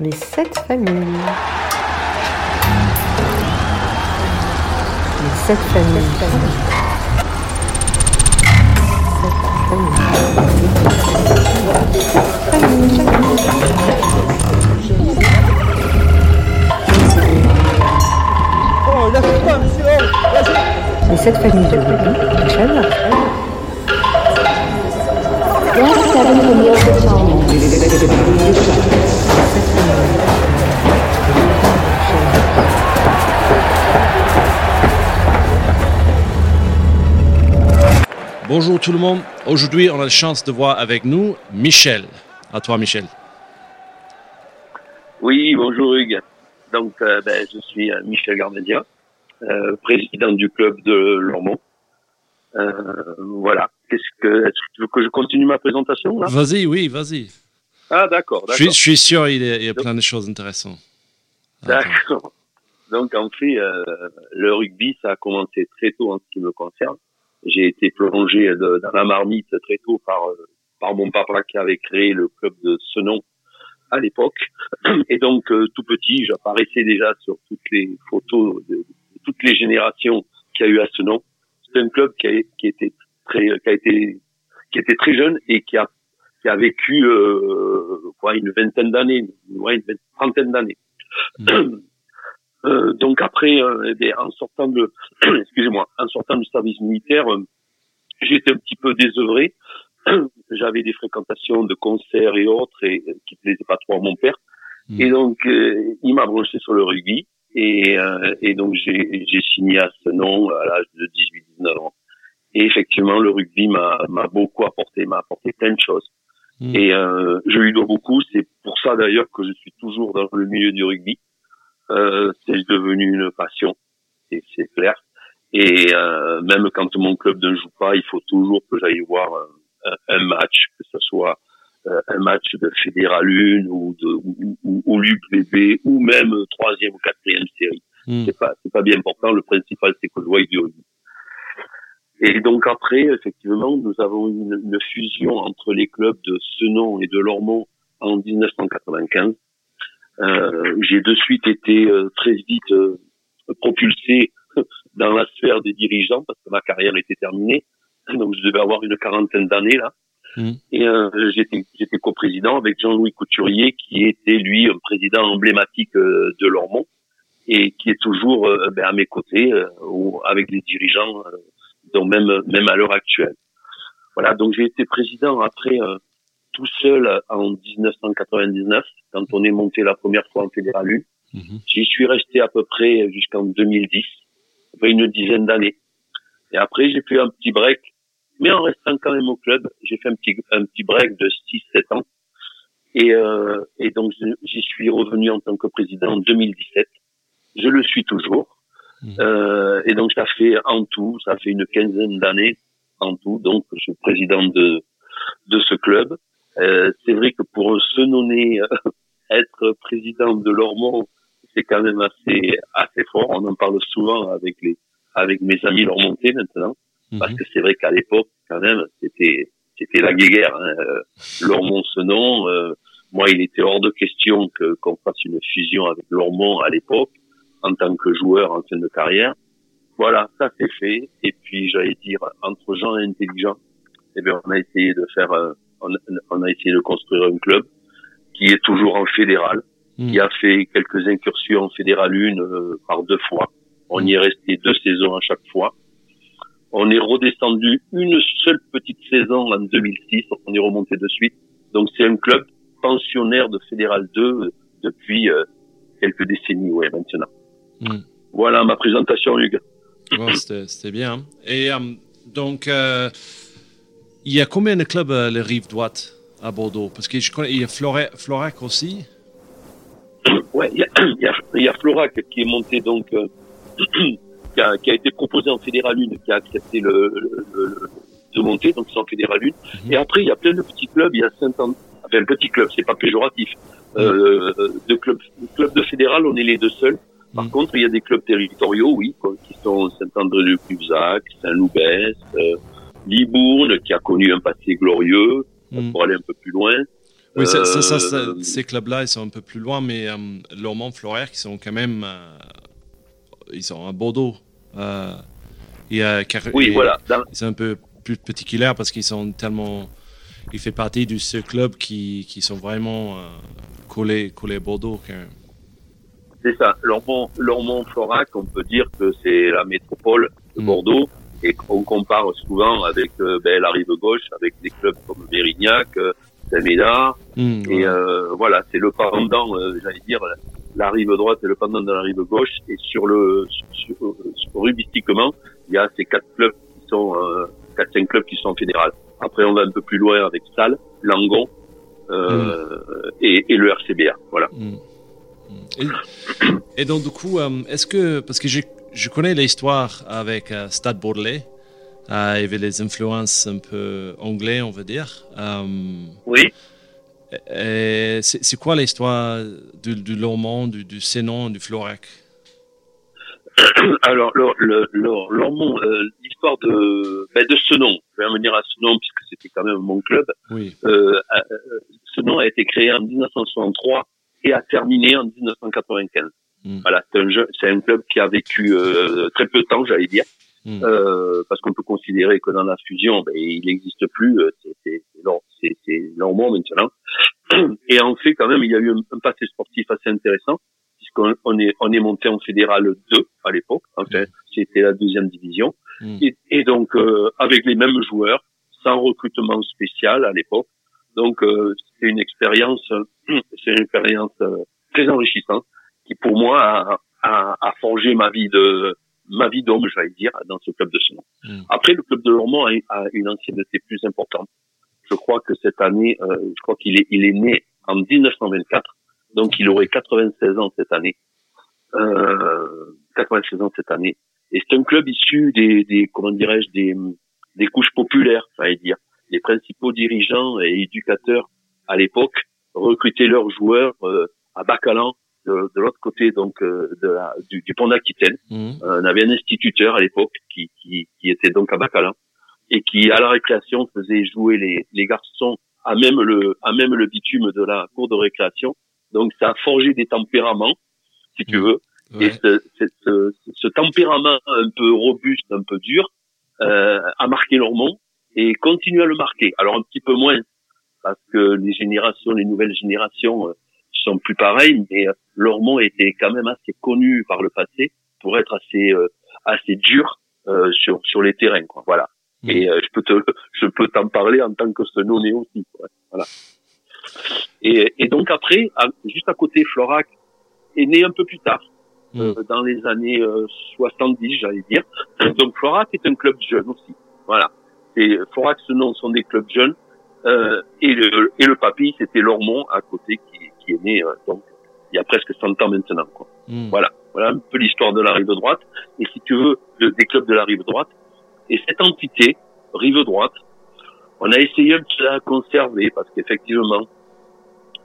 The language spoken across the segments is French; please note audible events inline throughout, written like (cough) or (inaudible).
Les sept familles. Les sept familles. Oh, lâche pas, monsieur Vas-y Les sept familles de Ruby. Michel. Bonjour tout le monde. Aujourd'hui, on a la chance de voir avec nous Michel. À toi, Michel. Oui, bonjour Hugues. Donc, euh, ben, je suis euh, Michel Garmedia, euh, président du club de Lormont. Euh, voilà. Qu'est-ce que, est-ce que tu veux que je continue ma présentation Vas-y, oui, vas-y. Ah, d'accord, Je je suis sûr il y, a, il y a plein de choses intéressantes. (laughs) D'accord. Donc, en fait, euh, le rugby, ça a commencé très tôt en ce qui me concerne. J'ai été plongé de- dans la marmite très tôt par euh, par mon papa qui avait créé le club de ce nom à l'époque. (clears throat) Et donc, euh, tout petit, j'apparaissais déjà sur toutes les photos de, de toutes les générations qu'il y a eu à ce nom. C'est un club qui a, qui était très, qui a été, qui était très jeune et qui a, qui a vécu euh, quoi, une vingtaine d'années, ouais, une trentaine d'années. Euh, donc après, euh, eh bien, en sortant de, (clears throat) excusez-moi, en sortant du service militaire, euh, j'étais un petit peu désœuvré. (clears throat) J'avais des fréquentations de concerts et autres et euh, qui plaisaient pas trop à mon père. Mm. Et donc, il m'a branché sur le rugby. Et, euh, et donc, j'ai j'ai signé à ce nom à l'âge de 18-19 ans. Et effectivement, le rugby m'a m'a beaucoup apporté, m'a apporté plein de choses. Mm. Et euh, je lui dois beaucoup. C'est pour ça d'ailleurs que je suis toujours dans le milieu du rugby. Euh, c'est devenu une passion, c'est clair. Et euh, même quand mon club ne joue pas, il faut toujours que j'aille voir un, un- match, que ce soit euh, un match de Fédéral 1 ou de ou, ou, ou l'UPB ou même troisième ou quatrième série. Mm. C'est pas c'est pas bien important. Le principal c'est que je vois du rugby. Et donc après, effectivement, nous avons eu une, une fusion entre les clubs de Senon et de Lormont en 1995. Euh, J'ai de suite été euh, très vite euh, propulsé (laughs) dans la sphère des dirigeants parce que ma carrière était terminée. Donc je devais avoir une quarantaine d'années là. Mm. Et euh, j'étais j'étais coprésident avec Jean-Louis Couturier qui était lui un président emblématique euh, de Lormont et qui est toujours euh, ben, à mes côtés euh, ou avec les dirigeants euh, donc même même à l'heure actuelle. Voilà, donc j'ai été président après euh, tout seul en 1999 quand on est monté la première fois en fédéral 1. Mhm. J'y suis resté à peu près jusqu'en 2010, à peu près une dizaine d'années. Et après j'ai fait un petit break, mais en restant quand même au club, j'ai fait un petit un petit break de 6-7 ans. Et, euh, et donc j'y suis revenu en tant que président en 2017. Je le suis toujours. Mhm. Euh, et donc ça fait en tout, ça fait une quinzaine d'années en tout. Donc je suis président de de ce club. Euh, c'est vrai que pour se nommer euh, (laughs) être président de Lormont, c'est quand même assez assez fort. On en parle souvent avec les avec mes amis lormontais maintenant, parce Mhm. que c'est vrai qu'à l'époque, quand même, c'était c'était la guéguerre. Hein. Euh, Lormont ce nom. euh, moi, il était hors de question que qu'on fasse une fusion avec Lormont à l'époque en tant que joueur en fin de carrière. Voilà, ça c'est fait. Et puis, j'allais dire, entre gens intelligents, eh bien, on a essayé de faire, euh, on, a- on a essayé de construire un club qui est toujours en fédéral, Mm. qui a fait quelques incursions en fédéral 1 euh, par deux fois. On y est resté deux saisons à chaque fois. On est redescendu une seule petite saison en 2006. On est remonté de suite. Donc c'est un club pensionnaire de fédéral 2 euh, depuis euh, quelques décennies, ouais, maintenant. Mm. Voilà ma présentation, Hugues. Ouais, (clears throat) C'était bien. Et euh, donc, euh, il y a combien de clubs à la rive droite à Bordeaux? Parce que je connais, il y a Florac, Florac aussi. (clears throat) Ouais, (clears throat) il y a, il y, Florac qui est monté donc, euh, qui, a, qui a été proposé en fédéral 1, qui a accepté le, le, le- de monter, donc c'est en fédéral 1. Mhm. Et après, il y a plein de petits clubs. Il y a saint enfin un petit club, c'est pas péjoratif. Euh, de clubs, clubs de fédéral, on est les deux seuls. Par Mhm. contre, il y a des clubs territoriaux, oui, quoi, qui sont Saint-André-de-Cubzac, Saint-Loubès, euh, Libourne, qui a connu un passé glorieux, Mm. pour aller un peu plus loin. Oui, ça, Euh, ces clubs-là, ils sont un peu plus loin, mais euh, Lormont, Floraire, qui sont quand même. euh, ils sont à Bordeaux. Euh, et, car- Oui, et- voilà. Dans- sont un peu plus particuliers parce qu'ils sont tellement. Ils font partie de ce club qui, qui sont vraiment euh, collés, collés à Bordeaux. quand même. C'est ça. Lormont, Lormont Florac, on peut dire que c'est la métropole de Mm. Bordeaux et qu'on compare souvent avec euh, ben, la rive gauche, avec des clubs comme Mérignac, euh, Saint-Médard. Hmm, Et voilà. euh, voilà, c'est le pendant, euh, j'allais dire, la rive droite et le pendant de la rive gauche. Et sur le, sur, sur- rubistiquement, il y a ces quatre clubs qui sont, euh, quatre cinq clubs qui sont fédérales. Après, on va un peu plus loin avec Salles, Langon euh, et, et le RCBA. Voilà. Mm. Et, et donc, du coup, euh, est-ce que. Parce que je, je connais l'histoire avec euh, Stade Bordelais. Euh, il y avait les influences un peu anglais, on va dire. Oui. et c'est quoi l'histoire du, du Lormont, du, du Sénon, du Florac? (coughs) Alors, Lormont, euh, l'histoire de, ben, de ce nom, je vais revenir à ce nom puisque c'était quand même mon club. Oui. Euh, ce nom a été créé en 1963 et a terminé en 1995. Mm. Voilà, c'est un, jeu- c'est un club qui a vécu euh, très peu de temps, j'allais dire, Mm. euh, parce qu'on peut considérer que dans la fusion, ben, il n'existe plus. euh, C'est, c'est, c'est, Lor- c'est, c'est Lormont maintenant. (clears throat) Et en fait, quand même, il y a eu un, un passé sportif assez intéressant, puisqu'on on est, on est monté en fédéral 2 à l'époque. Enfin, c'était la deuxième division. Mm. Et, et donc, euh, avec les mêmes joueurs, sans recrutement spécial à l'époque. Donc, euh, c'est une expérience, (clears throat) c'est une expérience euh, très enrichissante qui, pour moi, a, a, a forgé ma vie de ma vie d'homme, j'allais dire, dans ce club de ce nom. Mm. Après, le club de Lormont a, a une ancienneté plus importante. Je crois que cette année, euh, je crois qu'il est, il est né en 1924, donc il aurait 96 ans cette année. Euh, 96 ans cette année. Et c'est un club issu des, des comment dirais-je, des, des couches populaires, j'allais dire. Les principaux dirigeants et éducateurs à l'époque recrutaient leurs joueurs euh, à Bacalan, de, de l'autre côté donc euh, de la, du, du pont d'Aquitaine. Mm. Euh, on avait un instituteur à l'époque qui, qui, qui était donc à Bacalan et qui à la récréation faisait jouer les, les garçons à même le à même le bitume de la cour de récréation. Donc ça a forgé des tempéraments, si tu Mm. veux. Et Ouais. ce, ce, ce tempérament un peu robuste, un peu dur, euh, a marqué Lormont et continue à le marquer. Alors un petit peu moins parce que les générations, les nouvelles générations euh, sont plus pareilles, mais euh, Lormont était quand même assez connu par le passé pour être assez euh, assez dur euh, sur sur les terrains, quoi. Voilà. Mm. Et euh, je peux te (laughs) je peux t'en parler en tant que Senonais aussi. quoi. Voilà. Et, et donc après, à- juste à côté, Florac est né un peu plus tard, Mm. euh, dans les années euh, 70, j'allais dire. Donc Florac est un club jeune aussi. Voilà. Et Florac, ce nom sont des clubs jeunes. Euh, et le et le papy, c'était Lormont à côté qui, qui est né euh, donc il y a presque 100 ans maintenant. Quoi. Mm. Voilà. Voilà un peu l'histoire de la rive droite. Et si tu veux, de- des clubs de la rive droite. Et cette entité, rive droite, on a essayé de la conserver parce qu'effectivement,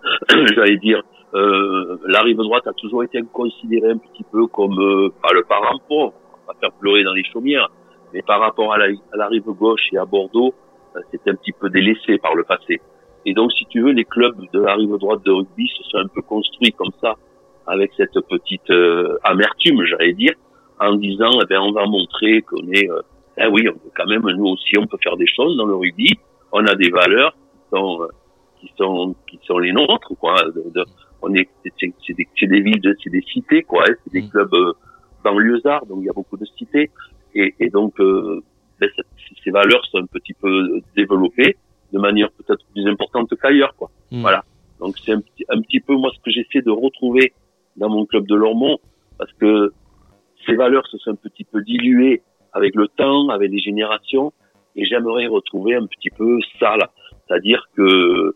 (coughs) j'allais dire, euh, la rive droite a toujours été considérée un petit peu comme euh, pas le parent pauvre, on va faire pleurer dans les chaumières, mais par rapport à la, à la rive gauche et à Bordeaux, euh, c'était un petit peu délaissé par le passé. Et donc, si tu veux, les clubs de la rive droite de rugby se sont un peu construits comme ça, avec cette petite euh, amertume, j'allais dire, en disant, eh ben, on va montrer qu'on est, euh, eh oui, on peut quand même, nous aussi, on peut faire des choses dans le rugby. On a des valeurs qui sont, euh, qui sont, qui sont les nôtres, quoi. De, de- on est, c'est, c'est- c'est des, c'est des villes, de- c'est des cités, quoi. hein, c'est des Mm. clubs euh, banlieusards, donc il y a beaucoup de cités. Et, et donc, euh, ben, ces valeurs sont un petit peu développées de manière peut-être plus importante qu'ailleurs, quoi. Mm. Voilà. Donc c'est un, petit- un petit peu moi ce que j'essaie de retrouver dans mon club de Lormont, parce que ces valeurs se sont un petit peu diluées avec le temps, avec les générations, et j'aimerais retrouver un petit peu ça là. C'est-à-dire que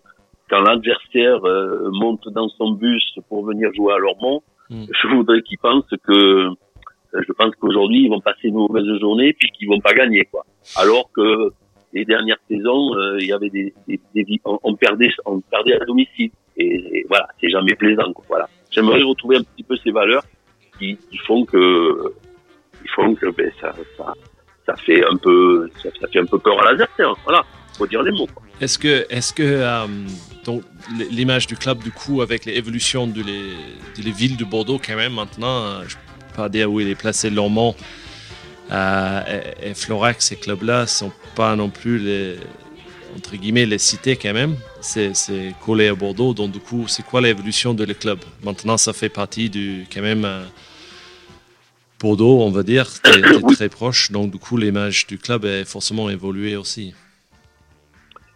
quand l'adversaire euh, monte dans son bus pour venir jouer à Lormont, Mm. je voudrais qu'il pense que je pense qu'aujourd'hui ils vont passer une mauvaise journée puis qu'ils vont pas gagner quoi. Alors que les dernières saisons, euh, il y avait des, des, on, perdait on perdait à domicile et, voilà, c'est jamais plaisant quoi. Voilà. J'aimerais retrouver un petit peu ces valeurs qui, font que qui font que ben, ça, ça fait un peu ça, fait un peu peur à l'adversaire. Voilà, faut dire les mots. Est-ce que, est-ce que, euh, donc l'image du club du coup avec l'évolution de les, de les villes de Bordeaux quand même maintenant, euh, je pas dire où il est placé Lormont euh, et, et Florac, ces clubs-là sont pas non plus les entre guillemets les cités quand même. C'est collé à Bordeaux, donc du coup c'est quoi l'évolution de le club? Maintenant ça fait partie du quand même euh, Bordeaux, on va dire, t'es Oui. très proche, donc du coup l'image du club est forcément évoluée aussi.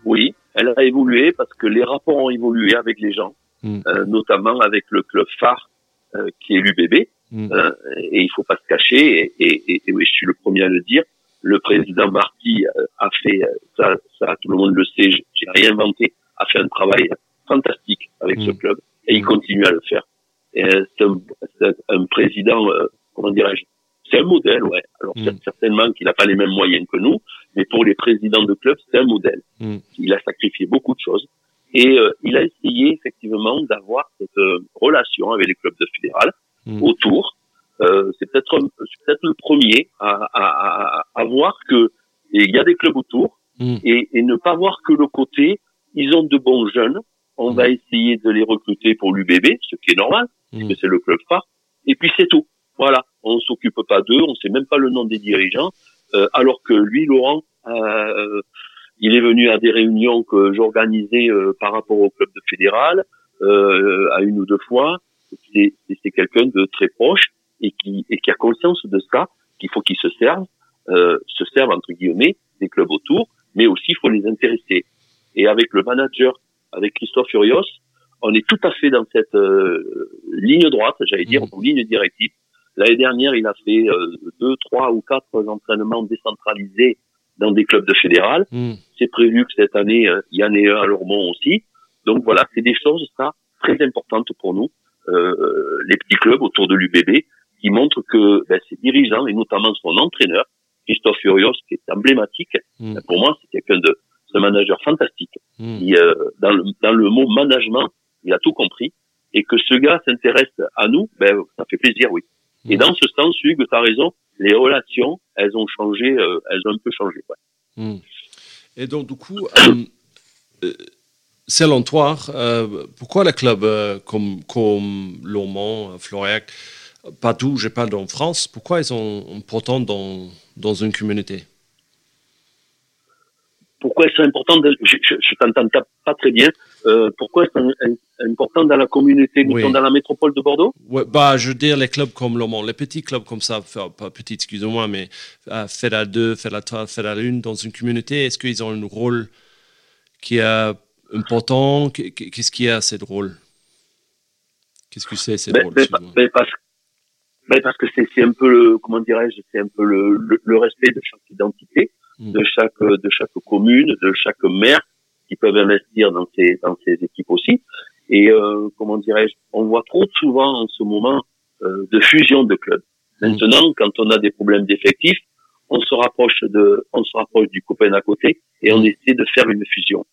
Oui, elle a évolué parce que les rapports ont évolué avec les gens, Mm. euh, notamment avec le club phare euh, qui est l'UBB. Mm. Euh, et il faut pas se cacher, et, et, et- et oui, je suis le premier à le dire, le président Marty euh, a fait, euh, ça, ça tout le monde le sait, j'ai rien inventé, a fait un travail fantastique avec ce Mm. club, et il continue à le faire. C'est un, président, euh, comment dirais-je, c'est un modèle, ouais. Alors Mm. cer- certainement qu'il n'a pas les mêmes moyens que nous, mais pour les présidents de club, c'est un modèle. Mm. Il a sacrifié beaucoup de choses. Et euh, il a essayé effectivement d'avoir cette euh, relation avec les clubs de fédéral Mm. autour. Euh, c'est peut-être peut-être le premier à, à, à, à voir que il y a des clubs autour Mm. et, et ne pas voir que le côté ils ont de bons jeunes. On va essayer de les recruter pour l'UBB, ce qui est normal, Mm. que c'est le club phare. Et puis c'est tout. Voilà, on s'occupe pas d'eux, on sait même pas le nom des dirigeants, euh, alors que lui, Laurent, euh, il est venu à des réunions que j'organisais euh, par rapport au club de fédéral euh, à une ou deux fois. C'est quelqu'un de très proche et qui et qui a conscience de ça, qu'il faut qu'il se serve, euh, se serve entre guillemets des clubs autour, mais aussi il faut les intéresser. Et avec le manager, avec Christophe Furios, on est tout à fait dans cette euh, ligne droite, j'allais dire, Mhm. ou ligne directive. L'année dernière, il a fait euh, deux, trois ou quatre entraînements décentralisés dans des clubs de fédéral. Mm. C'est prévu que cette année, euh, il y en ait un à Lormont aussi. Donc voilà, c'est des choses, ça, très importantes pour nous, euh, les petits clubs autour de l'UBB, qui montrent que ben, ses dirigeants, et notamment son entraîneur, Christophe Furios, qui est emblématique, Mm. ben, pour moi, c'est quelqu'un de, c'est un manager fantastique. Mm. Qui, euh, dans, le, dans le mot management, il a tout compris. Et que ce gars s'intéresse à nous, ben, ça fait plaisir, oui. Et Mm. dans ce sens, Hugues, tu as raison, les relations, elles ont changé, euh, elles ont un peu changé. Ouais. Mm. Et donc, du coup, (coughs) euh, euh, selon toi, euh, pourquoi les clubs euh, comme, comme Lomont, Florac, partout, je parle en France, pourquoi ils sont importants dans, dans une communauté? Pourquoi elles sont importantes de- Je, je, je t'entends pas très bien. Euh, pourquoi elles sont importantes dans la communauté, Oui. dans la métropole de Bordeaux? Ouais, bah, Je veux dire les clubs comme Lomont, les petits clubs comme ça, pas petits, excusez-moi, mais euh, Fédéral 2, Fédéral 3, Fédéral 1 dans une communauté, est-ce qu'ils ont un rôle qui est important Qu'est- Qu'est-ce qu'il y a à ce rôle? Qu'est-ce que c'est, ce rôle excuse-moi? ben, parce, parce que c'est c'est un peu le, comment dirais-je, c'est un peu le, le, le respect de chaque identité, Mm. de chaque de chaque commune, de chaque maire qui peuvent investir dans ces dans ces équipes aussi. Et euh, comment dirais-je, on voit trop souvent en ce moment euh, de fusion de clubs. Mm. Maintenant, quand on a des problèmes d'effectifs, on se rapproche de, on se rapproche du copain à côté et on Mm. essaie de faire une fusion.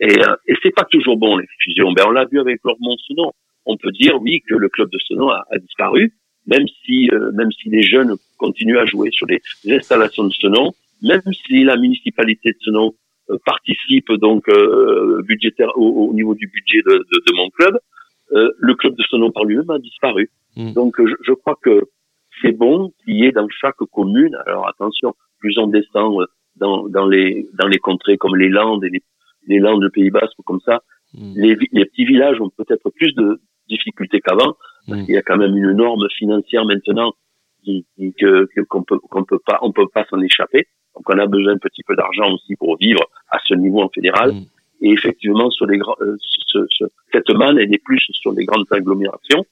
Et, euh, et c'est pas toujours bon les fusions. Ben on l'a vu avec Lormont Senon. On peut dire oui que le club de Senon a, a disparu, même si euh, même si les jeunes continuent à jouer sur les, les installations de Senon, même si la municipalité de Senon euh, participe donc euh, budgétaire au, au niveau du budget de, de, de mon club, euh, le club de Senon par lui-même a disparu. Mm. Donc je, je crois que c'est bon qu'il y ait dans chaque commune. Alors attention, plus on descend euh, dans, dans les dans les contrées comme les Landes et les, les Landes du Pays Basque comme ça, Mm. les, les petits villages ont peut-être plus de difficultés qu'avant parce Mm. qu'il y a quand même une norme financière maintenant qui, qui- que qu'on peut qu'on peut pas on peut pas s'en échapper. Donc on a besoin un petit peu d'argent aussi pour vivre à ce niveau en fédéral. Mm. Et effectivement, sur les grands, euh, ce- ce- cette manne, elle est plus sur les grandes agglomérations.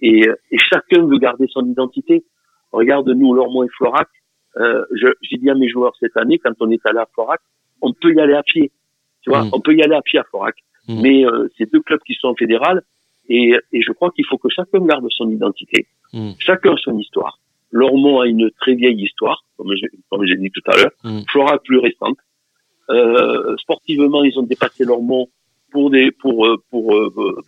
Et, euh, et chacun veut garder son identité. Regarde, nous, Lormont et Florac, euh, je- j'ai dit à mes joueurs cette année, quand on est allé à Florac, on peut y aller à pied. Tu vois, Mm. on peut y aller à pied à Florac. Mm. Mais euh, c'est deux clubs qui sont en fédéral. Et, et je crois qu'il faut que chacun garde son identité. Mm. Chacun son histoire. Lormont a une très vieille histoire, comme j'ai comme dit tout à l'heure. Florac plus récente. Euh, sportivement, ils ont dépassé Lormont pour des pour euh, pour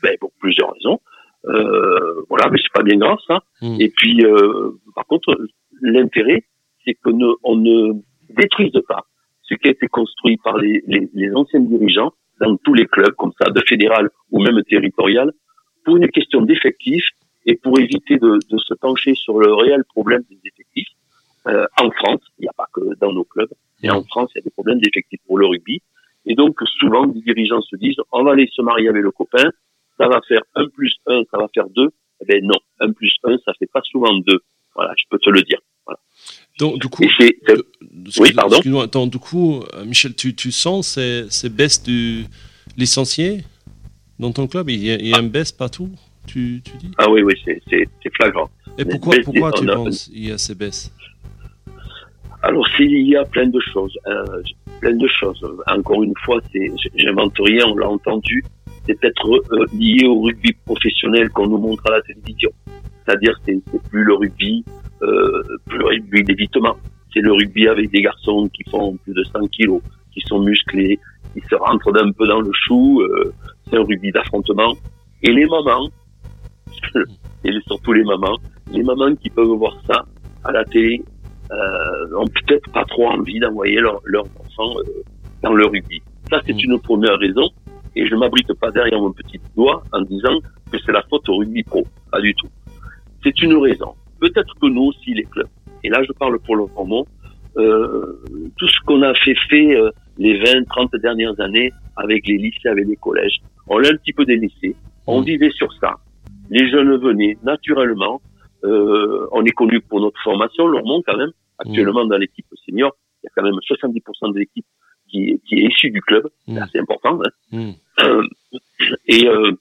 ben, pour plusieurs raisons. Euh, voilà, mais c'est pas bien grave ça. Et puis, euh, par contre, l'intérêt, c'est que ne, on ne détruise pas ce qui a été construit par les, les, les anciens dirigeants dans tous les clubs, comme ça, de fédéral ou même territorial, pour une question d'effectifs et pour éviter de, de, se pencher sur le réel problème des effectifs. Euh, en France, il n'y a pas que dans nos clubs, mais en France, il y a des problèmes d'effectifs pour le rugby. Et donc, souvent, les dirigeants se disent, on va aller se marier avec le copain, ça va faire un plus un, ça va faire deux. Eh ben non, un plus un, ça fait pas souvent deux. Voilà, je peux te le dire. Voilà. Donc, du coup, c'est- excuse- pardon. excuse-moi, attends, du coup, euh, Michel, tu, tu sens ces, ces baisses du licencié dans ton club? Il y a, il y a une baisse partout, tu, tu dis? Ah oui, oui, c'est, flagrant. Et pourquoi, pourquoi tu a- penses qu'il y a ces baisses? Alors, s'il y a plein de choses, euh, plein de choses. Encore une fois, c'est, j'invente rien, on l'a entendu. C'est peut-être euh, lié au rugby professionnel qu'on nous montre à la télévision. C'est-à-dire, c'est, c'est plus le rugby, euh, plus le rugby d'évitement. C'est le rugby avec des garçons qui font plus de 100 kilos, qui sont musclés, qui se rentrent d'un peu dans le chou. euh, c'est un rugby d'affrontement. Et les mamans, (laughs) et surtout les mamans, les mamans qui peuvent voir ça à la télé, euh, ont peut-être pas trop envie d'envoyer leur- leurs enfants euh, dans le rugby. Ça, c'est Mm. une première raison. Et je m'abrite pas derrière mon petit doigt en disant que c'est la faute au rugby pro. Pas du tout. C'est une raison. Peut-être que nous aussi, les clubs, et là je parle pour le moment, euh, tout ce qu'on a fait fait euh, les 20, 30 dernières années avec les lycées, avec les collèges, on l'a un petit peu délaissé. On Mm. vivait sur ça. Les jeunes venaient naturellement. Euh, on est connu pour notre formation, le monde quand même. Actuellement, dans l'équipe senior, il y a quand même 70% de l'équipe qui, qui est issue du club. C'est Mm. assez important. Hein. Et, euh,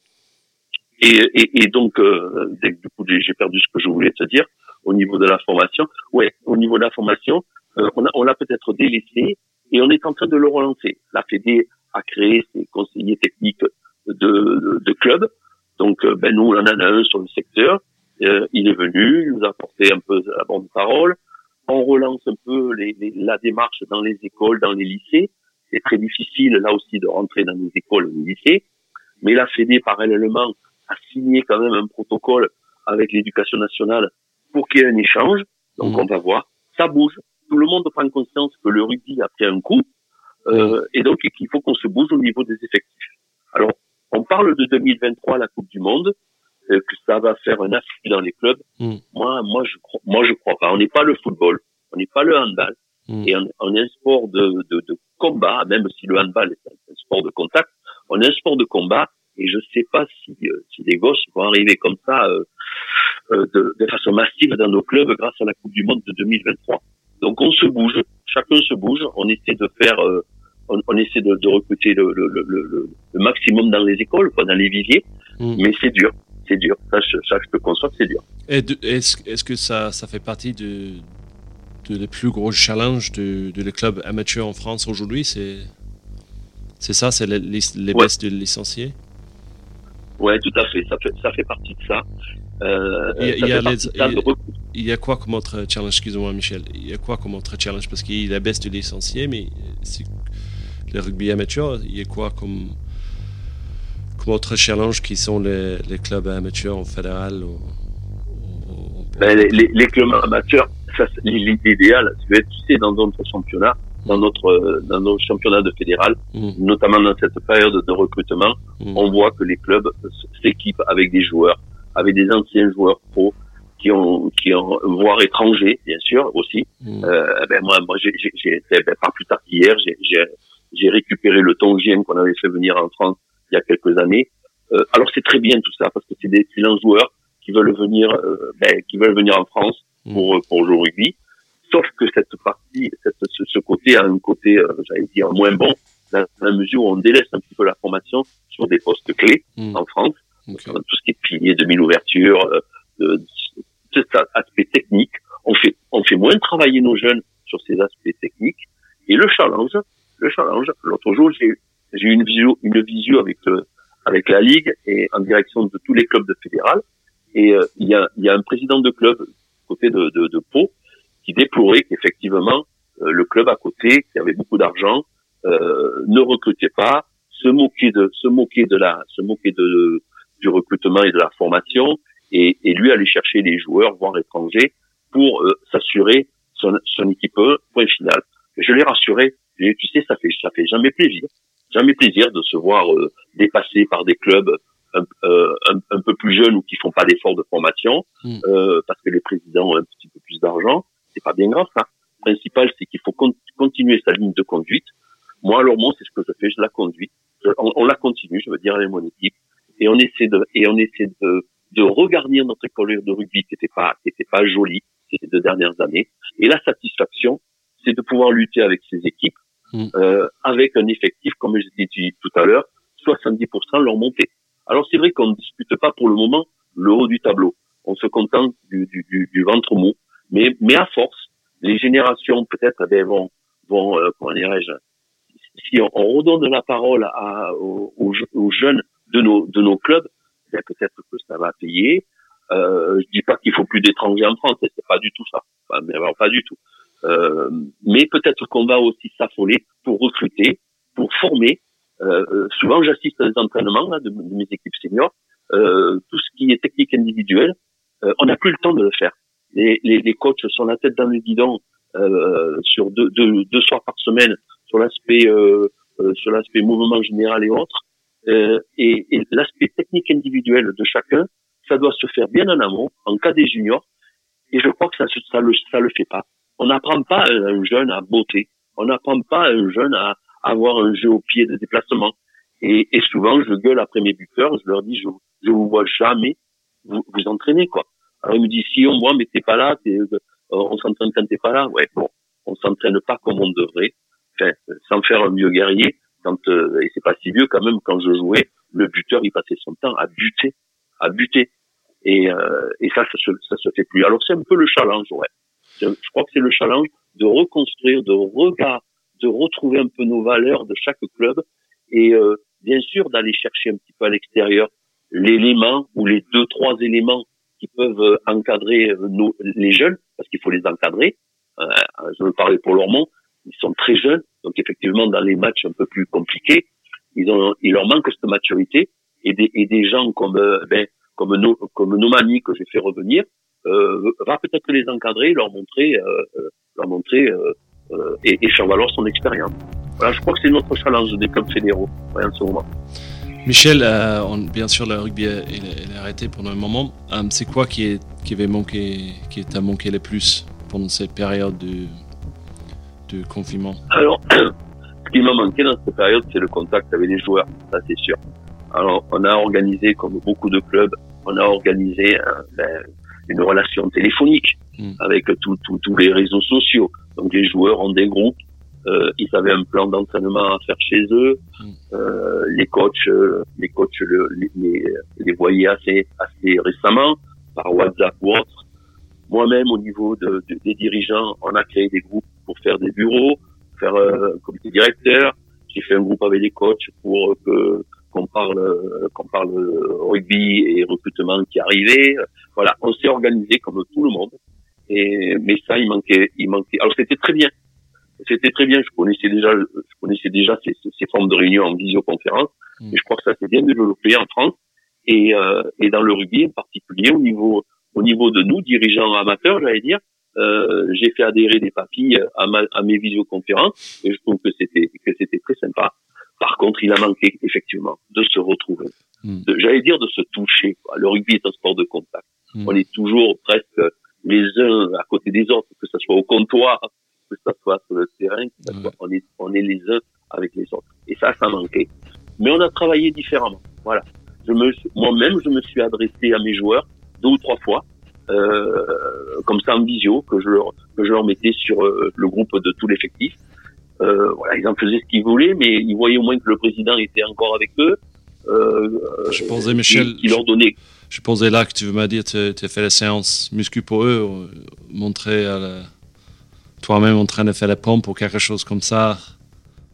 et, et, et donc, euh, du coup, j'ai perdu ce que je voulais te dire au niveau de la formation. Ouais, au niveau de la formation, euh, on a- on l'a peut-être délaissé et on est en train de le relancer. La Fédé a créé ses conseillers techniques de, de, de club. Donc, euh, ben nous, on en a un sur le secteur. Euh, il est venu, il nous a apporté un peu la bonne parole. On relance un peu les, les- la démarche dans les écoles, dans les lycées. C'est très difficile là aussi de rentrer dans les écoles les lycées. Mais la Fédé, parallèlement, a signé quand même un protocole avec l'éducation nationale pour qu'il y ait un échange. Donc Mhm. on va voir. Ça bouge. Tout le monde prend conscience que le rugby a pris un coup. Euh, et donc qu'il faut qu'on se bouge au niveau des effectifs. Alors, on parle de 2023, la Coupe du Monde, euh, que ça va faire un afflux dans les clubs. Mm. Moi, moi, je crois, moi, je crois pas. On n'est pas le football, on n'est pas le handball, Mm. et on, on est un sport de, de, de combat, même si le handball est un, un sport de contact. On est un sport de combat, et je sais pas si, euh, si les gosses vont arriver comme ça euh, euh, de, de façon massive dans nos clubs grâce à la Coupe du Monde de 2023. Donc on se bouge, chacun se bouge, on essaie de faire, euh, on, on essaie de, de recruter le, le, le, le, le maximum dans les écoles, quoi, dans les viviers, Mm. mais c'est dur, c'est dur. Ça, je, ça, je te conçois que c'est dur. Est-ce est-ce que ça, ça fait partie de, de les plus gros challenges de, de les clubs amateurs en France aujourd'hui? C'est c'est ça, c'est les, les, les Ouais. baisses de licenciés? Ouais, tout à fait. Ça fait, ça fait partie de ça. Euh, Il y a- ça il y a fait partie les- de ça, il y a- de recruter. Il y a quoi comme autre challenge? Excuse-moi, Michel. Il y a quoi comme autre challenge? Parce qu'il y a la baisse de licenciés, mais c'est- le rugby amateur, il y a quoi comme, comme autre challenge qui sont les, les clubs amateurs en fédéral ou- ou- ou- Ben, les, clubs amateurs, ça, c'est l'idéal. Tu sais, dans notre championnat, dans notre, euh, dans nos championnats de fédéral, Mm, notamment dans cette période de recrutement, mm, on voit que les clubs s'équipent avec des joueurs, avec des anciens joueurs pro qui ont, qui ont, voire étrangers, bien sûr, aussi. mm, Euh, ben moi, moi, j'ai, ben, pas plus tard qu'hier, j'ai, j'ai, j'ai récupéré le Tongien qu'on avait fait venir en France il y a quelques années. Euh, alors c'est très bien tout ça parce que c'est des excellents joueurs qui veulent venir, euh, ben, qui veulent venir en France pour pour jouer au rugby. Sauf que cette partie, cette, ce, ce côté a un côté, euh, j'allais dire moins bon, dans la mesure où on délaisse un petit peu la formation sur des postes clés mm, en France ok. euh, tout ce qui est pilier, demi-ouverture, euh, cet aspect technique. On fait, on fait moins travailler nos jeunes sur ces aspects techniques. Et le challenge, le challenge, l'autre jour, j'ai, eu une visio, une visio avec le, avec la ligue et en direction de tous les clubs de fédéral. Et euh, il y a, y a un président de club côté de, de, de Pau qui déplorait qu'effectivement euh, le club à côté, qui avait beaucoup d'argent, euh, ne recrutait pas, se moquait de, se moquait de la, se moquait de, du recrutement et de la formation, et, et lui aller chercher les joueurs, voire étrangers, pour euh, s'assurer son, son équipe, point final. Je l'ai rassuré, je lui ai dit, tu sais, ça fait, ça fait jamais plaisir. jamais plaisir de se voir euh, dépassé par des clubs un, euh, un, un, peu plus jeunes ou qui font pas d'efforts de formation Mm. euh, parce que les présidents ont un petit peu plus d'argent. C'est pas bien grave ça. Le principal, c'est qu'il faut con- continuer sa ligne de conduite. Moi, alors moi, c'est ce que je fais, je la conduis. Je- on, on la continue, je veux dire avec mon équipe, et on essaie de et on essaie de de regarnir notre école de rugby qui était pas qui était pas jolie ces deux dernières années. Et la satisfaction, c'est de pouvoir lutter avec ces équipes Mm. euh, avec un effectif, comme je l'ai dit tout à l'heure, 70% leur montée. Alors c'est vrai qu'on ne dispute pas pour le moment le haut du tableau. On se contente du, du, du, du ventre mou. Mais, mais à force, les générations peut-être eh bien, vont, vont euh, comment dirais-je, si on, on redonne la parole à, aux, aux je- aux jeunes de nos, de nos clubs, bien, peut-être que ça va payer. Euh, je dis pas qu'il faut plus d'étrangers en France, c'est pas du tout ça. Enfin, mais alors, pas du tout. Euh, mais peut-être qu'on va aussi s'affoler pour recruter, pour former. Euh, souvent, j'assiste à des entraînements là, de, de mes équipes seniors. Euh, tout ce qui est technique individuelle, euh, on n'a plus le temps de le faire. Les, les, les coachs sont la tête dans le guidon euh, sur deux, deux, deux soirs par semaine sur l'aspect euh, euh, sur l'aspect mouvement général et autres. Euh, et et l'aspect technique individuel de chacun, ça doit se faire bien en amont, en cas des juniors. Et je crois que ça, ça le ça le fait pas. On n'apprend pas un jeune à botter. On n'apprend pas un jeune à avoir un jeu au pied de déplacement. Et, et souvent, je gueule après mes buteurs, je leur dis, je, je vous vois jamais vous, vous entraîner, quoi. Alors, ils me disent, si on voit, mais t'es pas là, t'es, euh, on s'entraîne quand t'es pas là. Ouais, bon, on s'entraîne pas comme on devrait. Enfin, sans faire un mieux guerrier. Quand, euh, et c'est pas si vieux quand même, quand je jouais, le buteur, il passait son temps à buter, à buter. Et, euh, et ça, ça se, ça se fait plus. Alors, c'est un peu le challenge, ouais. Je, je crois que c'est le challenge de reconstruire, de regard, de retrouver un peu nos valeurs de chaque club et euh, bien sûr d'aller chercher un petit peu à l'extérieur l'élément ou les deux trois éléments qui peuvent euh, encadrer euh, les jeunes parce qu'il faut les encadrer. Euh, je veux parler pour Lormont, ils sont très jeunes donc effectivement dans les matchs un peu plus compliqués, ils il leur manque cette maturité et des, gens comme euh, ben comme nos comme que j'ai fait revenir euh, va peut-être les encadrer, leur montrer leur montrer et, et faire valoir son expérience. Voilà, je crois que c'est notre challenge des clubs fédéraux en ce moment. Michel, euh, on- bien sûr, le rugby est, il est arrêté pendant un moment. Euh, c'est quoi qui, est, qui avait manqué, qui t'a manqué le plus pendant cette période de, de confinement? Alors, (coughs) ce qui m'a manqué dans cette période, c'est le contact avec les joueurs, ça c'est sûr. Alors, on a organisé, comme beaucoup de clubs, on a organisé euh, ben, une relation téléphonique Mm. avec tous les réseaux sociaux. Donc, les joueurs ont des groupes, euh, ils avaient un plan d'entraînement à faire chez eux. Mm. Euh, les coachs, euh, les coachs le- les, les, voyaient assez, assez récemment par WhatsApp ou autre. Moi-même, au niveau de, de- des dirigeants, on a créé des groupes pour faire des bureaux, faire euh, un comité directeur. J'ai fait un groupe avec les coachs pour que qu'on parle qu'on parle rugby et recrutement qui arrivait. Voilà, on s'est organisé comme tout le monde. Et mais ça, il manquait, il manquait. Alors c'était très bien. C'était très bien. Je connaissais déjà, je connaissais déjà ces, ces- ces formes de réunion en visioconférence. Mm. Et je crois que ça s'est bien développé en France et euh, et dans le rugby en particulier au niveau au niveau de nous dirigeants amateurs, j'allais dire. Euh, j'ai fait adhérer des papilles à, ma, à mes visioconférences et je trouve que c'était que c'était très sympa. Par contre, il a manqué effectivement de se retrouver, Mm. j'allais dire de se toucher. quoi. Le rugby est un sport de contact. Mm. On est toujours presque les uns à côté des autres, que ce soit au comptoir, que ce soit sur le terrain, que ce soit- on est on est les uns avec les autres. Et ça, ça manquait. Mais on a travaillé différemment. Voilà. Je me moi-même, je me suis adressé à mes joueurs deux ou trois fois, euh, comme ça en visio, que je leur que je leur mettais sur euh, le groupe de tout l'effectif. Euh, voilà, ils en faisaient ce qu'ils voulaient, mais ils voyaient au moins que le président était encore avec eux. Je pensais, Michel, qui leur donnait. Je pensais là que tu m'as dit que tu as fait la séance muscu pour eux, montrer à la- toi-même en train de faire la pompe ou quelque chose comme ça,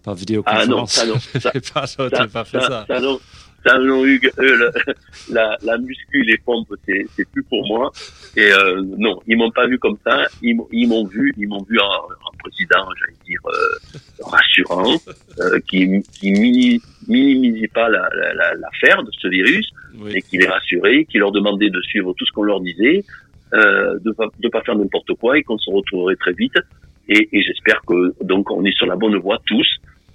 par vidéoconférence. Ah non, ça non. Ça, (laughs) pas, t'as pas fait ça. ça, non. Ça, non, Hugues, le- (laughs) la, la muscu, les pompes, c'est, plus pour moi. Et euh, non, ils m'ont pas vu comme ça. Ils, m'ont- ils m'ont vu, ils m'ont vu en, en président, j'allais dire euh, rassurant, (laughs) euh, qui, qui mini- minimisait pas la, la, la, l'affaire de ce virus, Oui. et qui les rassurait, qui leur demandait de suivre tout ce qu'on leur disait, euh, de pas de pas faire n'importe quoi, et qu'on se retrouverait très vite. Et, et j'espère que donc on est sur la bonne voie tous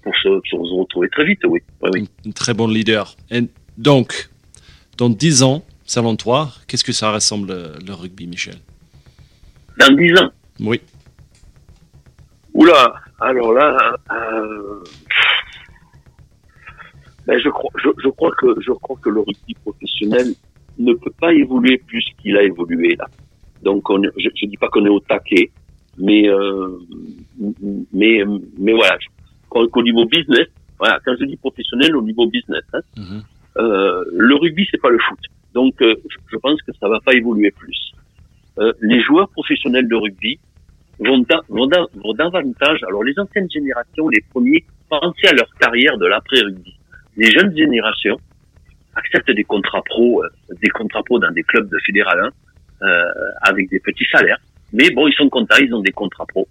pour se, se retrouver très vite, oui. oui, oui. Un très bon leader. Et donc, dans 10 ans, selon toi, qu'est-ce que ça ressemble le, le rugby, Michel? Dans 10 ans, Oui. Oula, alors là, euh, ben je crois, je, je crois que je crois que le rugby professionnel ne peut pas évoluer plus qu'il a évolué là. Donc on, je, je dis pas qu'on est au taquet, mais euh, mais mais voilà, crois qu'au niveau business, voilà, quand je dis professionnel, au niveau business, hein, Mhm. euh, le rugby c'est pas le foot. Donc euh, je- pense que ça va pas évoluer plus. Euh, les joueurs professionnels de rugby vont, da- vont, da- vont davantage, alors les anciennes générations, les premiers, penser à leur carrière de l'après-rugby. Les jeunes générations acceptent des contrats pro, euh, des contrats pro dans des clubs de fédéral 1, euh, avec des petits salaires. Mais bon, ils sont contents, ils ont des contrats pro.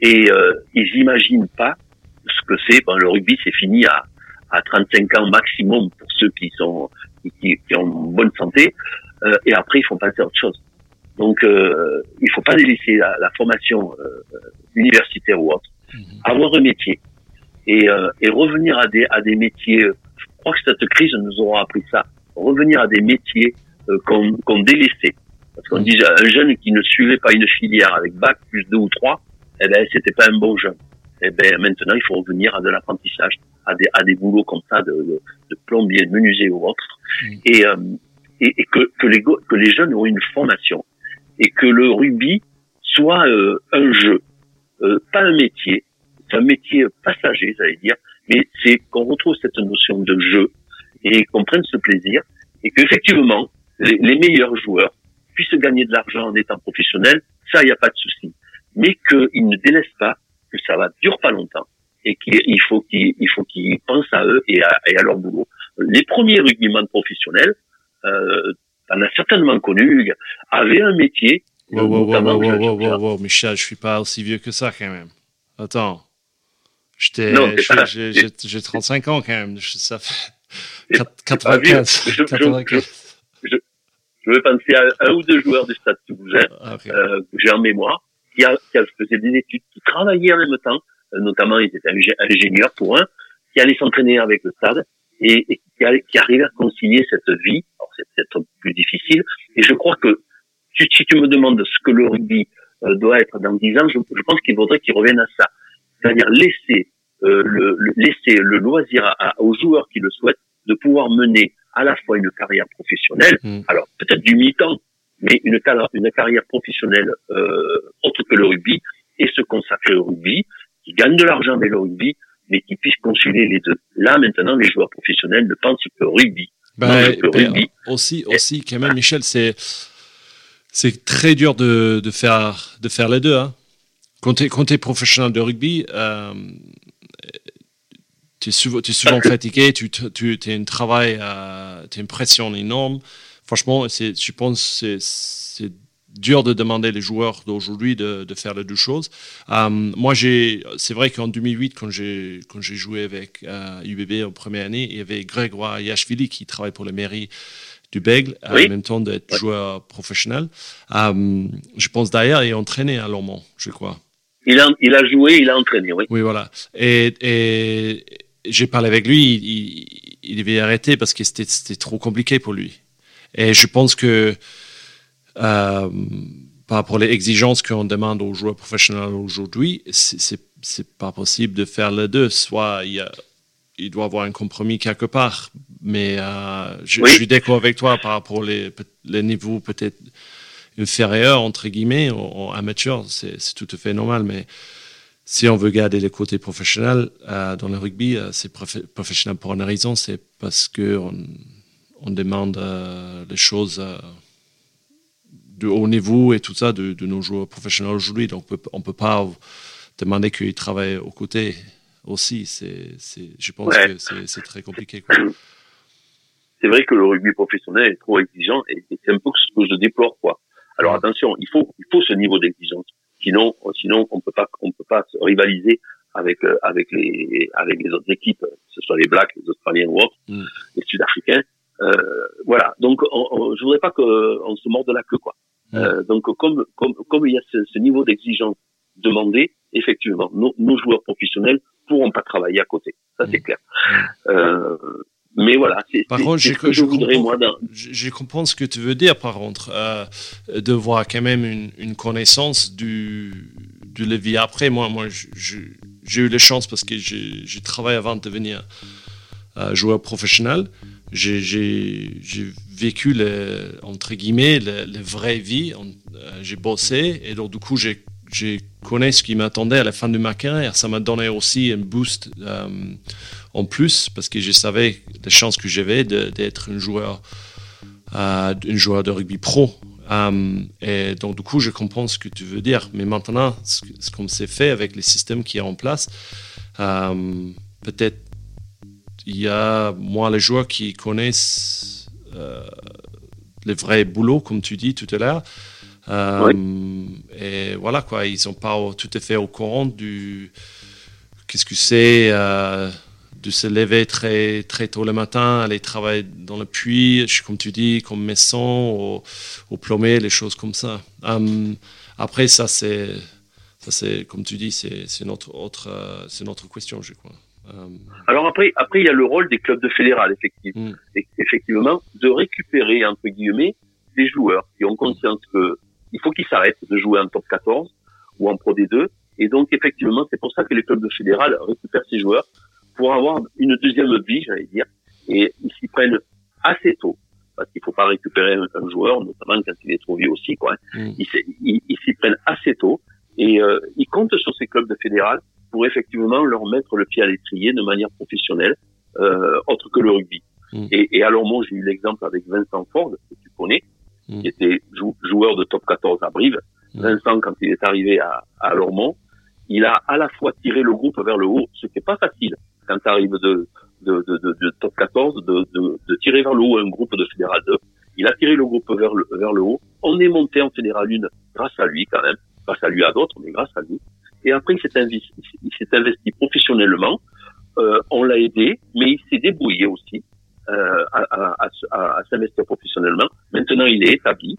Et euh, ils imaginent pas ce que c'est. Bon, le rugby, c'est fini à, à 35 ans maximum pour ceux qui sont qui, qui- ont bonne santé. Euh, et après, ils font passer à autre chose. Donc, euh, il faut pas délaisser la, la formation euh, euh, universitaire ou autre, avoir un métier et, euh, et revenir à des à des métiers. euh, Je crois que cette crise nous aura appris ça. Revenir à des métiers euh, qu'on qu'on délaissait. Parce qu'on disait un jeune qui ne suivait pas une filière avec bac plus deux ou trois, eh ben c'était pas un bon jeune. Eh ben maintenant il faut revenir à de l'apprentissage, à des à des boulots comme ça de, de, de plombier, de menuisier ou autre, Mhm. et, euh, et et que que les que les jeunes ont une formation et que le rugby soit euh, un jeu, euh, pas un métier. C'est un métier passager, j'allais dire, mais c'est qu'on retrouve cette notion de jeu et qu'on prenne ce plaisir et qu'effectivement les, les meilleurs joueurs puissent gagner de l'argent en étant professionnels, ça, il n'y a pas de souci. Mais qu'ils ne délaissent pas, que ça va dure pas longtemps et qu'il faut qu'ils il faut qu'ils pensent à eux et à, et à leur boulot. Les premiers rugbyman professionnels, euh, on a certainement connu, avaient un métier. Wow, wow, wow, wow, Michel, je suis pas aussi vieux que ça quand même. Attends. J'étais, j'ai, j'ai, j'ai 35 ans quand même. Ça fait C'est- quat- c'est pas vieux. 95. Je- je- 95. Je vais penser à un ou deux joueurs du Stade Toulousain Ah, ok. euh, que j'ai en mémoire, qui, a, qui a- faisait des études, qui travaillaient en même temps, euh, notamment ils étaient ingé- ingénieurs pour un, qui allaient s'entraîner avec le Stade et, et qui, qui arrivaient à concilier cette vie. Alors c'est peut-être plus difficile, et je crois que si, si tu me demandes ce que le rugby euh, doit être dans dix ans, je, je pense qu'il faudrait qu'il revienne à ça, c'est-à-dire laisser euh, le, le- laisser le loisir à- à- aux joueurs qui le souhaitent de pouvoir mener à la fois une carrière professionnelle, Mm. alors peut-être du mi-temps, mais une, car- une carrière professionnelle euh, autre que le rugby, et se consacrer au rugby, qui gagne de l'argent avec le rugby, mais qui puisse concilier les deux. Là, maintenant, les joueurs professionnels ne pensent que rugby. Ben, Non, ben, rugby. aussi, aussi, quand même, Michel, c'est, c'est très dur de, de faire, de faire les deux. Hein. Quand tu es, professionnel de rugby, euh, tu es souvent, fatigué, tu, tu, as un travail, euh, tu as une pression énorme. Franchement, je pense que c'est, dur de demander les joueurs d'aujourd'hui de, de faire les deux choses. Euh, moi, c'est vrai qu'en 2008, quand j'ai, joué avec euh, UBB en première année, il y avait Grégoire Yachvili qui travaille pour la mairie du Bègle, Oui. en même temps d'être Ouais. joueur professionnel. Euh, je pense d'ailleurs, il est entraîné à Lormont, je crois. Il a, il a joué, il a entraîné, oui. Oui, voilà. Et, et j'ai parlé avec lui, il, il, il devait arrêter parce que c'était, trop compliqué pour lui. Et je pense que euh, par rapport aux exigences qu'on demande aux joueurs professionnels aujourd'hui, c'est, pas possible de faire les deux. Soit il, y a, il doit avoir un compromis quelque part, mais euh, je, Oui. je suis d'accord avec toi par rapport aux les, les niveaux peut-être inférieurs, entre guillemets, en, amateur, c'est, c'est tout à fait normal, mais si on veut garder le côté professionnel euh, dans le rugby, euh, c'est prof- professionnel pour une raison, c'est parce que on, demande euh, les choses euh, de haut niveau et tout ça de, de nos joueurs professionnels aujourd'hui. Donc on peut- on peut pas demander qu'ils travaillent aux côtés aussi. C'est, c'est, je pense Ouais. que c'est, très compliqué. Quoi. c'est vrai que le rugby professionnel est trop exigeant et, et c'est un peu ce que je déplore quoi. Alors attention, il faut il faut ce niveau d'exigence. Sinon sinon on peut pas on peut pas se rivaliser avec euh, avec les avec les autres équipes, que ce soit les Blacks, les Australiens ou autres, Mm. les Sud-Africains. Euh, voilà. Donc on, on- je voudrais pas qu'on se morde la queue quoi. Mm. Euh, donc comme comme comme il y a ce, ce niveau d'exigence demandé, effectivement, nos, nos joueurs professionnels pourront pas travailler à côté. Ça, c'est clair. Euh, mais voilà, c'est ce que je voudrais, moi, Je, je comprends ce que tu veux dire, par contre, euh, de voir quand même une, une connaissance du, de la vie après. Moi, moi je- je- j'ai eu la chance parce que j'ai travaillé avant de devenir euh, joueur professionnel. J'ai- vécu, le, entre guillemets, la vraie vie. Euh, j'ai bossé et donc, du coup, j'ai j'ai connais ce qui m'attendait à la fin de ma carrière. Ça m'a donné aussi un boost euh, en plus parce que je savais les chances que j'avais d'être un joueur, euh, joueur de rugby pro. Euh, et donc, du coup, je comprends ce que tu veux dire. Mais maintenant, ce, qu'on s'est fait avec les systèmes qui est en place, euh, peut-être il y a moins les joueurs qui connaissent euh, les vrais boulots, comme tu dis tout à l'heure. Euh, Et voilà, quoi, ils sont pas tout à fait au courant du. Qu'est-ce que c'est euh, de se lever très, très tôt le matin, aller travailler dans le puits, comme tu dis, comme maçon, au, au plombier, les choses comme ça. Euh, après, ça, c'est. Ça, c'est, comme tu dis, c'est, c'est notre autre, euh, c'est notre question, je crois. Euh, Alors après, après il y a le rôle des clubs de fédéral, effectivement, Mm. Effectivement, de récupérer entre guillemets des joueurs qui ont conscience que il faut qu'ils s'arrêtent de jouer en top 14 ou en Pro D2. Et donc effectivement, c'est pour ça que les clubs de fédéral récupèrent ces joueurs pour avoir une deuxième vie, j'allais dire, et ils s'y prennent assez tôt. Parce qu'il faut pas récupérer un, un joueur, notamment quand il est trop vieux aussi, quoi. hein. Mm. Ils s'y- prennent assez tôt et euh, ils comptent sur ces clubs de fédéral pour effectivement leur mettre le pied à l'étrier de manière professionnelle, euh, autre que le rugby. Mm. Et, et alors moi j'ai eu l'exemple avec Vincent Ford, que tu connais, Mm. qui était jou- joueur de top 14 à Brive. Vincent, quand il est arrivé à, à Lormont, il a à la fois tiré le groupe vers le haut, ce qui n'est pas facile quand tu arrives de, top 14, de, tirer vers le haut un groupe de Fédéral 2. Il a tiré le groupe vers le, haut. On est monté en Fédéral 1 grâce à lui quand même, grâce à lui à d'autres, mais grâce à lui. Et après, il s'est investi, professionnellement. Euh, on l'a aidé, mais il s'est débrouillé aussi euh, à, à, s'investir professionnellement. Maintenant, il est établi.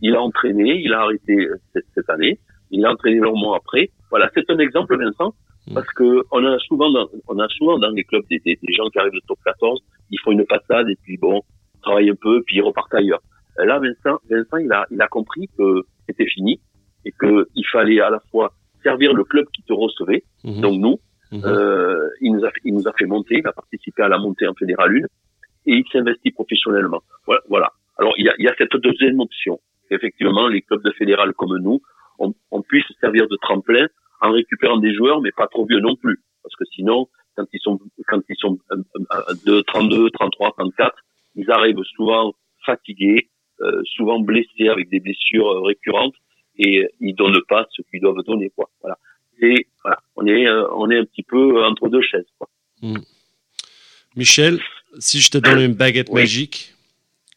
Il a entraîné, il a arrêté euh, cette, année. Il a entraîné longtemps après. Voilà, c'est un exemple, Vincent. Parce que on a souvent, dans, on a souvent dans les clubs des, des, des gens qui arrivent de top 14, ils font une passade et puis bon, travaillent un peu, puis ils repartent ailleurs. Euh, Là, Vincent, Vincent, il a, il a compris que c'était fini et que il fallait à la fois servir le club qui te recevait, mhm, donc nous, mhm. euh, il nous a fait, il nous a fait monter, il a participé à la montée en fédéral 1 et il s'investit professionnellement. Voilà. voilà. Alors il y a, il y a cette deuxième option. Effectivement, les clubs de fédéral comme nous, on, on puisse servir de tremplin en récupérant des joueurs, mais pas trop vieux non plus, parce que sinon, quand ils sont quand ils sont de 32, 33, 34, ils arrivent souvent fatigués, euh, souvent blessés avec des blessures euh, récurrentes et euh, ils donnent pas ce qu'ils doivent donner quoi. Voilà. Et voilà, on est on est un petit peu entre deux chaises quoi. Michel, si je te donne une baguette Oui. magique,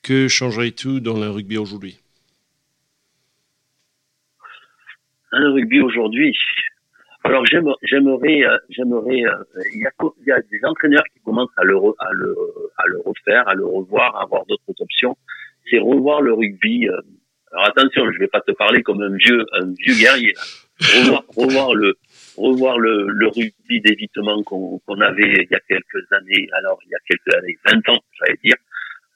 que changerais-tu dans le rugby aujourd'hui? Un rugby aujourd'hui. Alors j'aime- j'aimerais euh, j'aimerais euh, il y a il y a des entraîneurs qui commencent à le re- à le à le refaire, à le revoir, à avoir d'autres options. C'est revoir le rugby. euh, alors attention, je vais pas te parler comme un vieux un vieux guerrier. Revoir, (laughs) revoir le revoir le, le rugby d'évitement qu'on qu'on avait il y a quelques années. Alors il y a quelques années, 20 ans, j'allais dire.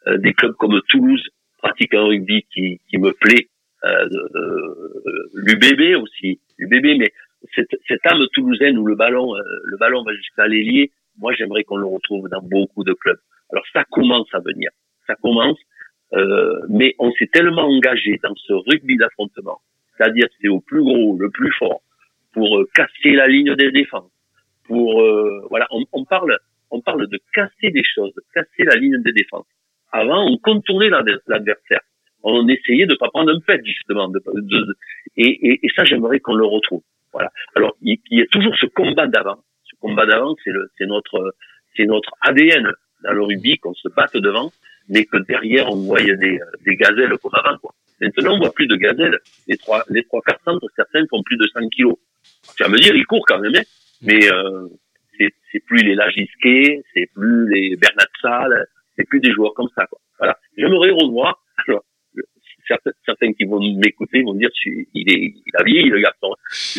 Euh, des clubs comme Toulouse pratiquent un rugby qui qui me plaît. Euh, de- l'UBB aussi, l'UBB, mais cette, cette âme toulousaine où le ballon, euh, le ballon va jusqu'à l'ailier, moi j'aimerais qu'on le retrouve dans beaucoup de clubs. Alors ça commence à venir, ça commence, euh, mais on s'est tellement engagé dans ce rugby d'affrontement, c'est-à-dire c'est au plus gros, le plus fort, pour euh, casser la ligne des défenses, pour euh, voilà, on, on parle, on parle de casser des choses, casser la ligne des défenses. Avant, on contournait l'adver- l'adversaire. On essayait de pas prendre un pet justement, de- et, et, et ça j'aimerais qu'on le retrouve. Voilà. Alors il, y a toujours ce combat d'avant. Ce combat d'avant, c'est le, c'est notre, c'est notre ADN dans le rugby qu'on se batte devant, mais que derrière on voyait des, des gazelles comme avant. Quoi. Maintenant on voit plus de gazelles. Les trois, les trois quarts centres, certains font plus de 100 kilos. Tu vas me dire, ils courent quand même, hein, mais euh, c'est, c'est plus les Lagisquet, c'est plus les Bernat c'est plus des joueurs comme ça. Quoi. Voilà. J'aimerais revoir. Alors, certains, certains qui vont m'écouter vont dire il est il a vieilli le garçon.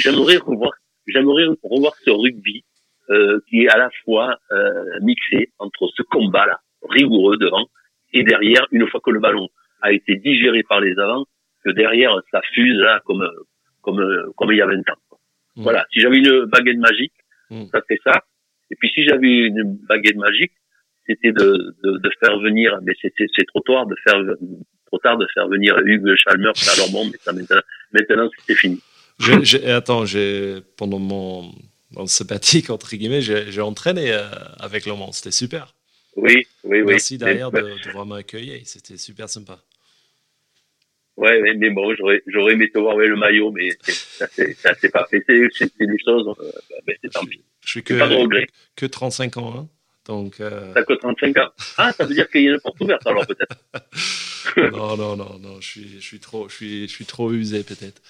J'aimerais revoir j'aimerais revoir ce rugby euh, qui est à la fois euh, mixé entre ce combat-là, rigoureux devant, et derrière, une fois que le ballon a été digéré par les avants, que derrière, ça fuse là comme comme comme il y a 20 ans. Mm. Voilà. Si j'avais une baguette magique, Mm. ça fait ça. Et puis si j'avais une baguette magique, c'était de, de, de faire venir, mais c'est c'est- c'est trop tard de faire trop tard de faire venir Hugues Chalmers à Lormont, mais ça maintenant, maintenant c'était fini. J'ai- attends, j'ai pendant mon mon sabbatique entre guillemets, j'ai entraîné euh, avec Le Mans. C'était super. Oui, oui, oui. Merci derrière Mais- de, de vraiment accueillir. C'était super sympa. Ouais, ouais, mais bon, j'aurais, j'aurais aimé te voir avec le maillot, mais c'est- ça s'est, ça s'est pas fait. C'est, c'est c'est des choses, euh, ben, c'est tant pis. Je suis C'est pas de que, regret. que 35 ans, hein. Donc euh, T'as que 35 ans. Ah, ça veut dire qu'il y a une porte ouverte, alors, peut-être. (laughs) non, non, non, non, je suis, je suis trop, je suis, je suis trop usé peut-être.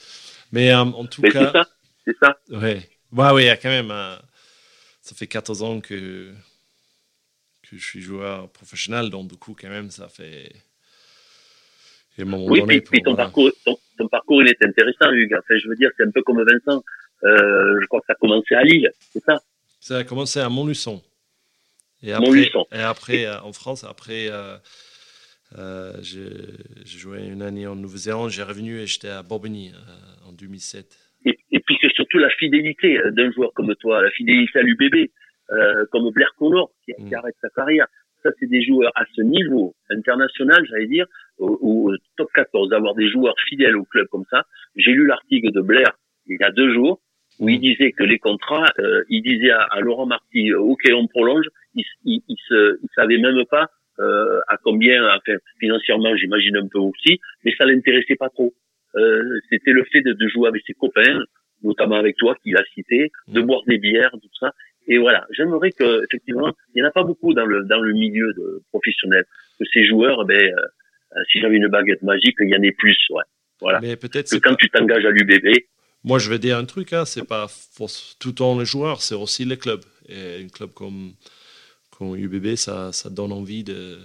Mais euh, en tout Mais c'est cas, ça, c'est ça. ouais, ouais, ouais, il y a quand même, euh, ça fait 14 ans que que je suis joueur professionnel, donc du coup quand même ça fait. Et Oui, puis, ton voilà. parcours, ton, ton parcours, il est intéressant, Hugues. Enfin, je veux dire, c'est un peu comme Vincent. Euh, je crois que ça a commencé à Lille, c'est ça? Ça a commencé à Montluçon. Et après, Montluçon. Et après, euh, en France, après, euh, euh, j'ai joué une année en Nouvelle-Zélande, j'ai revenu et j'étais à Bobigny euh, en 2007. Et, et puis c'est surtout la fidélité d'un joueur comme toi, la fidélité à l'UBB, comme Blair Connor, qui, qui Mm. arrête sa carrière. Ça, c'est des joueurs à ce niveau international, j'allais dire, au, au top 14, d'avoir des joueurs fidèles au club comme ça. J'ai lu l'article de Blair il y a deux jours, où il disait que les contrats, euh, il disait à, à Laurent Marty, euh, ok, on prolonge, il, il, il se, il savait même pas euh, à combien, enfin financièrement, j'imagine un peu aussi, mais ça l'intéressait pas trop. Euh, C'était le fait de, de jouer avec ses copains, notamment avec toi, qui l'a cité, de boire des bières, tout ça. Et voilà, j'aimerais que effectivement, il y en a pas beaucoup dans le dans le milieu de professionnel. Que ces joueurs, ben, euh, si j'avais une baguette magique, il y en ait plus, ouais. Voilà. Mais peut-être Que quand pas- tu t'engages à l'UBB, Moi, je vais dire un truc, hein, c'est pas tout le temps les joueurs, c'est aussi les clubs. Et un club comme, comme UBB, ça, ça donne envie de,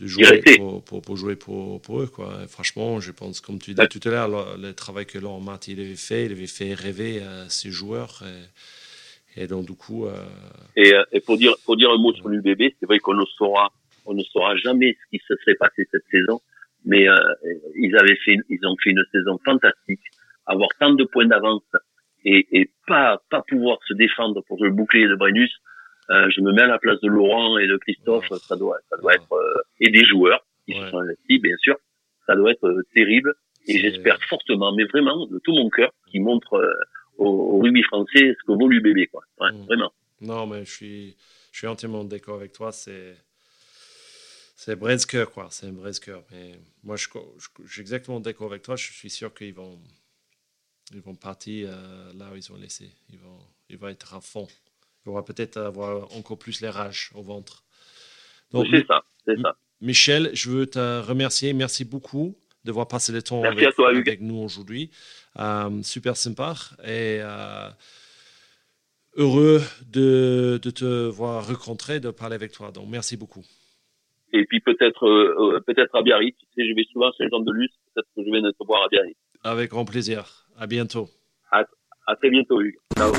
de jouer pour, pour, pour jouer pour, pour eux. Quoi. Et franchement, je pense, comme tu dis Ouais. tout à l'heure, le, le travail que Laurent Marty il avait fait, il avait fait rêver euh, ses joueurs. Et, et donc, du coup, euh, Et, euh, et pour dire pour dire un mot sur l'UBB, c'est vrai qu'on ne saura on ne saura jamais ce qui se serait passé cette saison, mais euh, ils avaient fait ils ont fait une saison fantastique, avoir tant de points d'avance et, et pas pas pouvoir se défendre pour le bouclier de Brennus. euh, je me mets à la place de Laurent et de Christophe, Ouais. ça doit ça doit Ouais. être euh, et des joueurs qui Ouais. sont investis bien sûr, ça doit être euh, terrible et j'espère fortement, mais vraiment de tout mon cœur, qu'ils montrent euh, au, au rugby français ce que vaut l'UBB quoi. Mm. vraiment. non, mais je suis, je suis entièrement d'accord avec toi. C'est. C'est Bresker, quoi. C'est un. Mais moi, je, je, je suis exactement d'accord avec toi. Je suis sûr qu'ils vont, ils vont partir euh, là où ils ont laissé. Ils vont, ils vont être à fond. Ils vont peut-être avoir encore plus les rages au ventre. Donc, c'est ça, c'est ça. Michel, je veux te remercier. Merci beaucoup d'avoir passé le temps avec, toi, nous aujourd'hui. Euh, super sympa et euh, heureux de, de te voir rencontrer, de parler avec toi. Donc, merci beaucoup. Et puis peut-être euh, peut-être à Biarritz. Tu sais, je vais souvent à Saint-Jean-de-Luz. Peut-être que je vais te voir à Biarritz. Avec grand plaisir. À bientôt. À très bientôt, Hugues. Ciao.